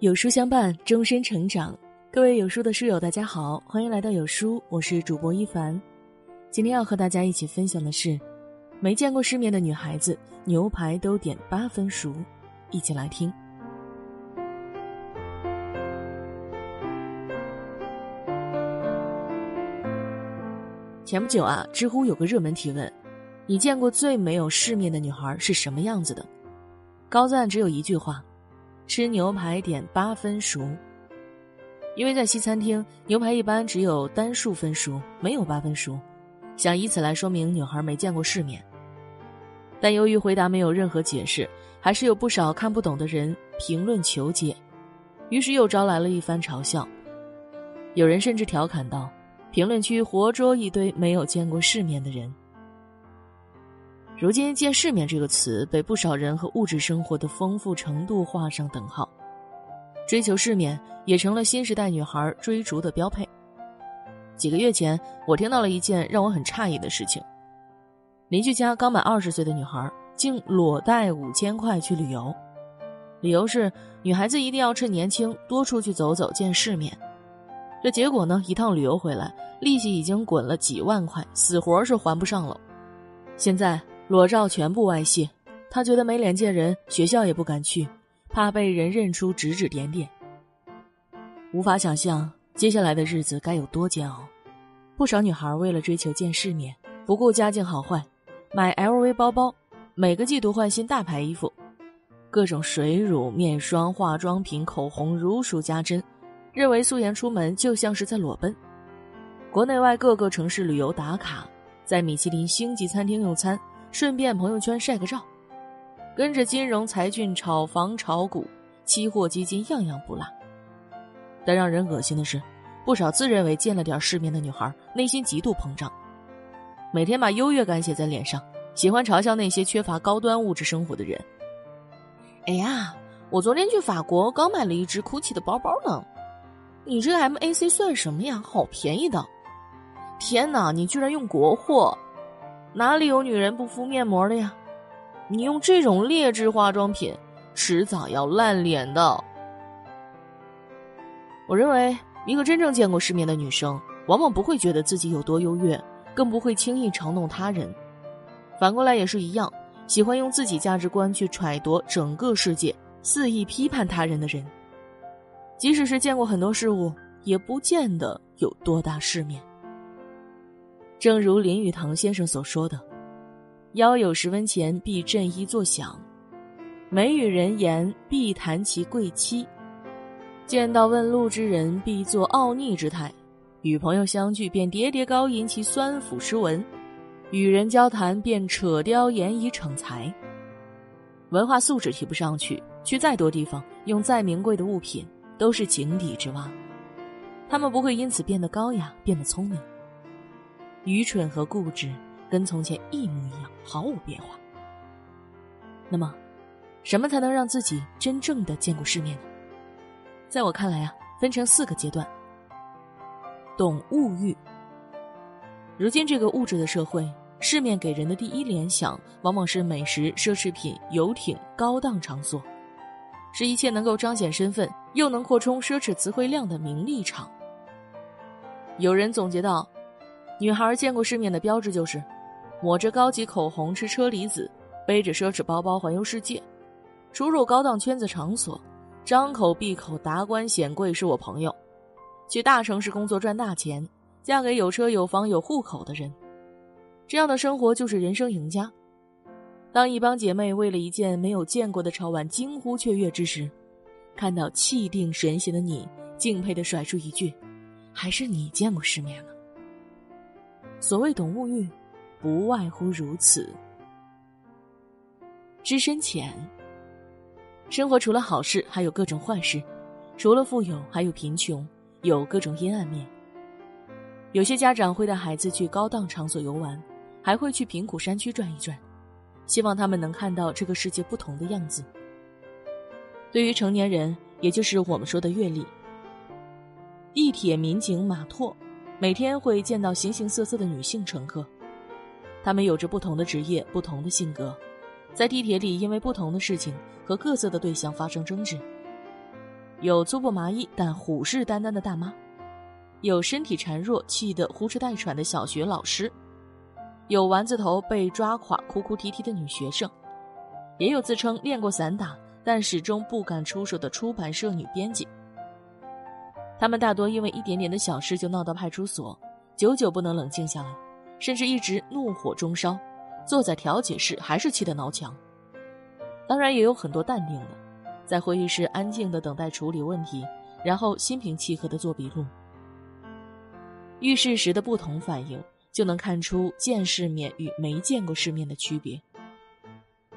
有书相伴，终身成长。各位有书的书友，大家好，欢迎来到有书，我是主播一凡。今天要和大家一起分享的是，没见过世面的女孩子，牛排都点八分熟。一起来听。前不久啊，知乎有个热门提问：你见过最没有世面的女孩是什么样子的？高赞只有一句话。吃牛排点八分熟，因为在西餐厅，牛排一般只有单数分熟，没有八分熟，想以此来说明女孩没见过世面。但由于回答没有任何解释，还是有不少看不懂的人评论求解，于是又招来了一番嘲笑。有人甚至调侃道：“评论区活捉一堆没有见过世面的人。”如今“见世面”这个词被不少人和物质生活的丰富程度画上等号，追求世面也成了新时代女孩追逐的标配。几个月前，我听到了一件让我很诧异的事情：邻居家刚满二十岁的女孩竟裸贷五千块去旅游，理由是女孩子一定要趁年轻多出去走走见世面。这结果呢，一趟旅游回来，利息已经滚了几万块，死活是还不上了。现在。裸照全部外泄，他觉得没脸见人，学校也不敢去，怕被人认出指指点点。无法想象接下来的日子该有多煎熬。不少女孩为了追求见世面，不顾家境好坏，买 LV 包包，每个季度换新大牌衣服，各种水乳、面霜、化妆品、口红如数家珍，认为素颜出门就像是在裸奔。国内外各个城市旅游打卡，在米其林星级餐厅用餐。顺便朋友圈晒个照，跟着金融财俊炒房炒股，期货基金样样不落。但让人恶心的是，不少自认为见了点世面的女孩，内心极度膨胀，每天把优越感写在脸上，喜欢嘲笑那些缺乏高端物质生活的人。哎呀，我昨天去法国，刚买了一只 GUCCI 的包包呢。你这个 MAC 算什么呀？好便宜的！天哪，你居然用国货！哪里有女人不敷面膜的呀？你用这种劣质化妆品，迟早要烂脸的。我认为，一个真正见过世面的女生，往往不会觉得自己有多优越，更不会轻易嘲弄他人。反过来也是一样，喜欢用自己价值观去揣度整个世界，肆意批判他人的人，即使是见过很多事物，也不见得有多大世面。正如林语堂先生所说的：“腰有十文钱，必振衣作响；每与人言，必谈其贵戚；见到问路之人，必作傲睨之态；与朋友相聚，便喋喋高吟其酸腐诗文；与人交谈，便扯雕言以逞才。文化素质提不上去，去再多地方，用再名贵的物品，都是井底之蛙。他们不会因此变得高雅，变得聪明。”愚蠢和固执跟从前一模一样，毫无变化。那么，什么才能让自己真正的见过世面呢？在我看来啊，分成四个阶段。懂物欲。如今这个物质的社会，世面给人的第一联想，往往是美食、奢侈品、游艇、高档场所，是一切能够彰显身份又能扩充奢侈词汇量的名利场。有人总结到。女孩见过世面的标志就是，抹着高级口红吃车厘子，背着奢侈包包环游世界，出入高档圈子场所，张口闭口达官显贵是我朋友，去大城市工作赚大钱，嫁给有车有房有户口的人，这样的生活就是人生赢家。当一帮姐妹为了一件没有见过的潮玩惊呼雀跃之时，看到气定神闲的你，敬佩的甩出一句：“还是你见过世面了。”所谓懂物欲，不外乎如此。知深浅。生活除了好事，还有各种坏事；除了富有，还有贫穷，有各种阴暗面。有些家长会带孩子去高档场所游玩，还会去贫苦山区转一转，希望他们能看到这个世界不同的样子。对于成年人，也就是我们说的阅历，地铁民警马拓。每天会见到形形色色的女性乘客，她们有着不同的职业、不同的性格，在地铁里因为不同的事情和各色的对象发生争执。有粗布麻衣但虎视眈眈的大妈，有身体孱弱气得呼哧带喘的小学老师，有丸子头被抓垮哭哭啼啼的女学生，也有自称练过散打但始终不敢出手的出版社女编辑。他们大多因为一点点的小事就闹到派出所，久久不能冷静下来，甚至一直怒火中烧，坐在调解室还是气得挠墙。当然，也有很多淡定的。在会议室安静的等待处理问题，然后心平气和的做笔录。遇事时的不同反应，就能看出见世面与没见过世面的区别。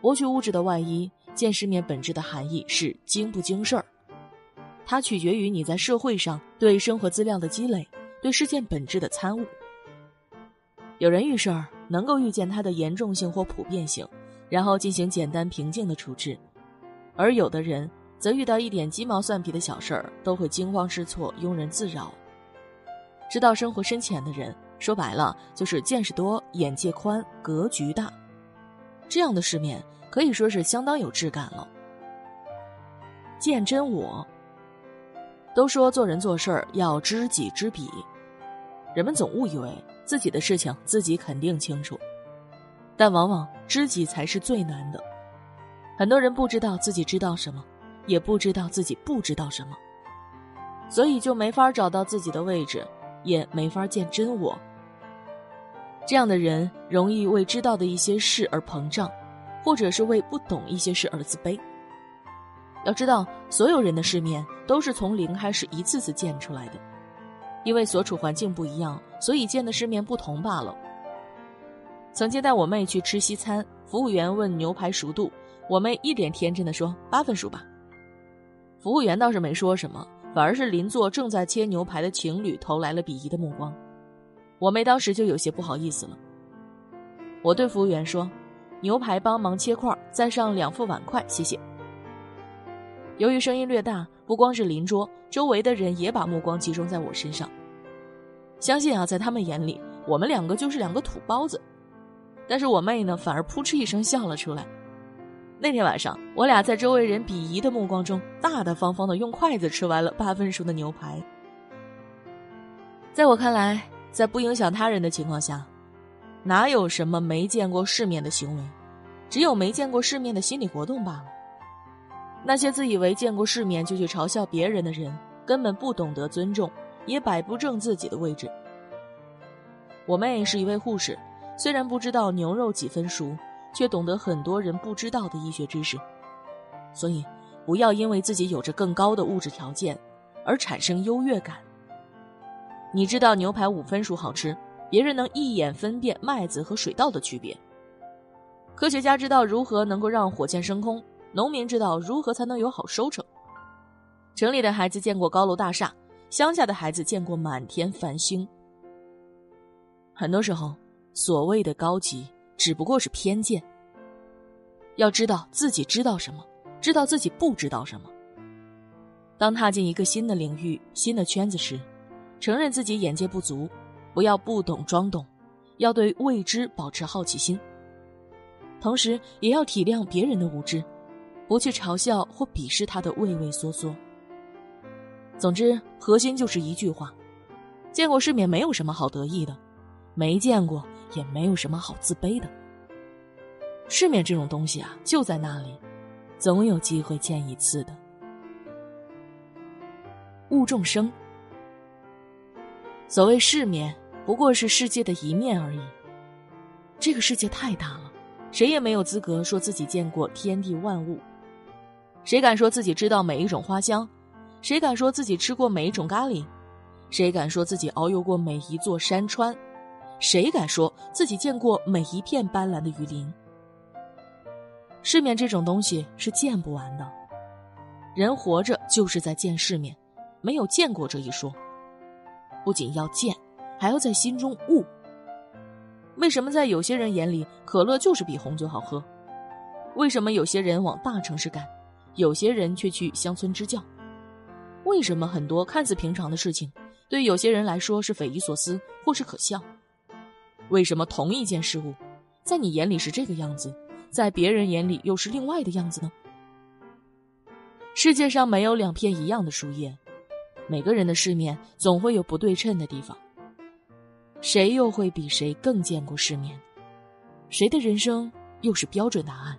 剥去物质的外衣，见世面本质的含义是经不经事儿。它取决于你在社会上对生活资料的积累，对事件本质的参悟。有人遇事儿能够预见它的严重性或普遍性，然后进行简单平静的处置。而有的人则遇到一点鸡毛蒜皮的小事儿，都会惊慌失措、庸人自扰。知道生活深浅的人，说白了就是见识多、眼界宽、格局大，这样的世面可以说是相当有质感了。见真我。都说做人做事儿要知己知彼，人们总误以为自己的事情自己肯定清楚，但往往知己才是最难的。很多人不知道自己知道什么，也不知道自己不知道什么，所以就没法找到自己的位置，也没法见真我。这样的人容易为知道的一些事而膨胀，或者是为不懂一些事而自卑。要知道，所有人的世面都是从零开始一次次建出来的，因为所处环境不一样，所以见的世面不同罢了。曾经带我妹去吃西餐，服务员问牛排熟度。我妹一脸天真的说：“八分熟吧。”服务员倒是没说什么，反而是邻座正在切牛排的情侣投来了鄙夷的目光。我妹当时就有些不好意思了。我对服务员说：“牛排帮忙切块，再上两副碗筷，谢谢。”由于声音略大，不光是邻桌，周围的人也把目光集中在我身上。相信啊，在他们眼里，我们两个就是两个土包子。但是我妹呢，反而扑哧一声笑了出来。那天晚上，我俩在周围人鄙夷的目光中，大大方方的用筷子吃完了八分熟的牛排。在我看来，在不影响他人的情况下，哪有什么没见过世面的行为，只有没见过世面的心理活动罢了。那些自以为见过世面就去嘲笑别人的人，根本不懂得尊重，也摆不正自己的位置。我妹是一位护士，虽然不知道牛肉几分熟。却懂得很多人不知道的医学知识，所以不要因为自己有着更高的物质条件而产生优越感。你知道牛排五分熟好吃，别人能一眼分辨麦子和水稻的区别。科学家知道如何能够让火箭升空，农民知道如何才能有好收成。城里的孩子见过高楼大厦，乡下的孩子见过满天繁星。很多时候，所谓的高级。只不过是偏见。要知道自己知道什么，知道自己不知道什么。当踏进一个新的领域、新的圈子时，承认自己眼界不足，不要不懂装懂，要对未知保持好奇心。同时，也要体谅别人的无知，不去嘲笑或鄙视他的畏畏缩缩。总之，核心就是一句话：见过世面没有什么好得意的，没见过。也没有什么好自卑的。世面这种东西啊，就在那里，总有机会见一次的。悟众生，所谓世面，不过是世界的一面而已。这个世界太大了，谁也没有资格说自己见过天地万物。谁敢说自己知道每一种花香？谁敢说自己吃过每一种咖喱？谁敢说自己遨游过每一座山川？谁敢说自己见过每一片斑斓的雨林？世面这种东西是见不完的，人活着就是在见世面，没有见过这一说。不仅要见，还要在心中悟。为什么在有些人眼里，可乐就是比红酒好喝？为什么有些人往大城市赶，有些人却去乡村支教？为什么很多看似平常的事情，对有些人来说是匪夷所思或是可笑？为什么同一件事物，在你眼里是这个样子，在别人眼里又是另外的样子呢？世界上没有两片一样的树叶，每个人的世面总会有不对称的地方。谁又会比谁更见过世面？谁的人生又是标准答案？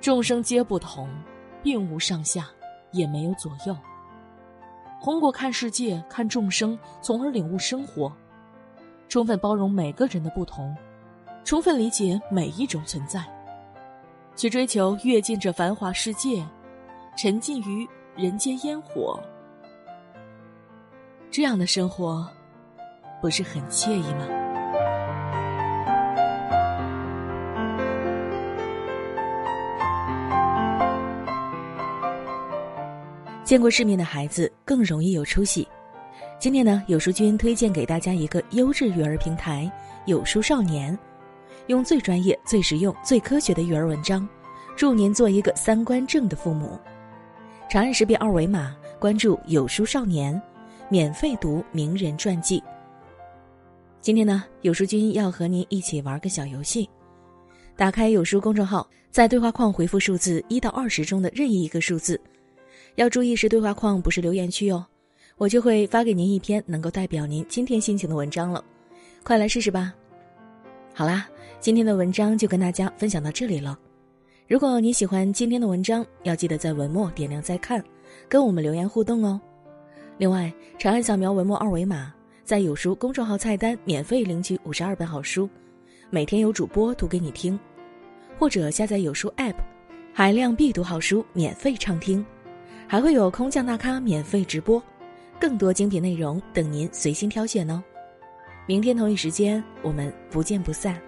众生皆不同，并无上下，也没有左右。通过看世界、看众生，从而领悟生活，充分包容每个人的不同，充分理解每一种存在。去追求跃进这繁华世界，沉浸于人间烟火，这样的生活，不是很惬意吗？见过世面的孩子更容易有出息。今天呢，有书君推荐给大家一个优质育儿平台——有书少年。用最专业、最实用、最科学的育儿文章，助您做一个三观正的父母。长按识别二维码关注“有书少年”，免费读名人传记。今天呢，有书君要和您一起玩个小游戏。打开有书公众号，在对话框回复数字一到二十中的任意一个数字，要注意是对话框，不是留言区哦。我就会发给您一篇能够代表您今天心情的文章了，快来试试吧。好啦。今天的文章就跟大家分享到这里了。如果你喜欢今天的文章，要记得在文末点亮再看，跟我们留言互动哦。另外，长按扫描文末二维码，在有书公众号菜单免费领取五十二本好书，每天有主播读给你听，或者下载有书 App，海量必读好书免费畅听，还会有空降大咖免费直播，更多精品内容等您随心挑选哦。明天同一时间，我们不见不散。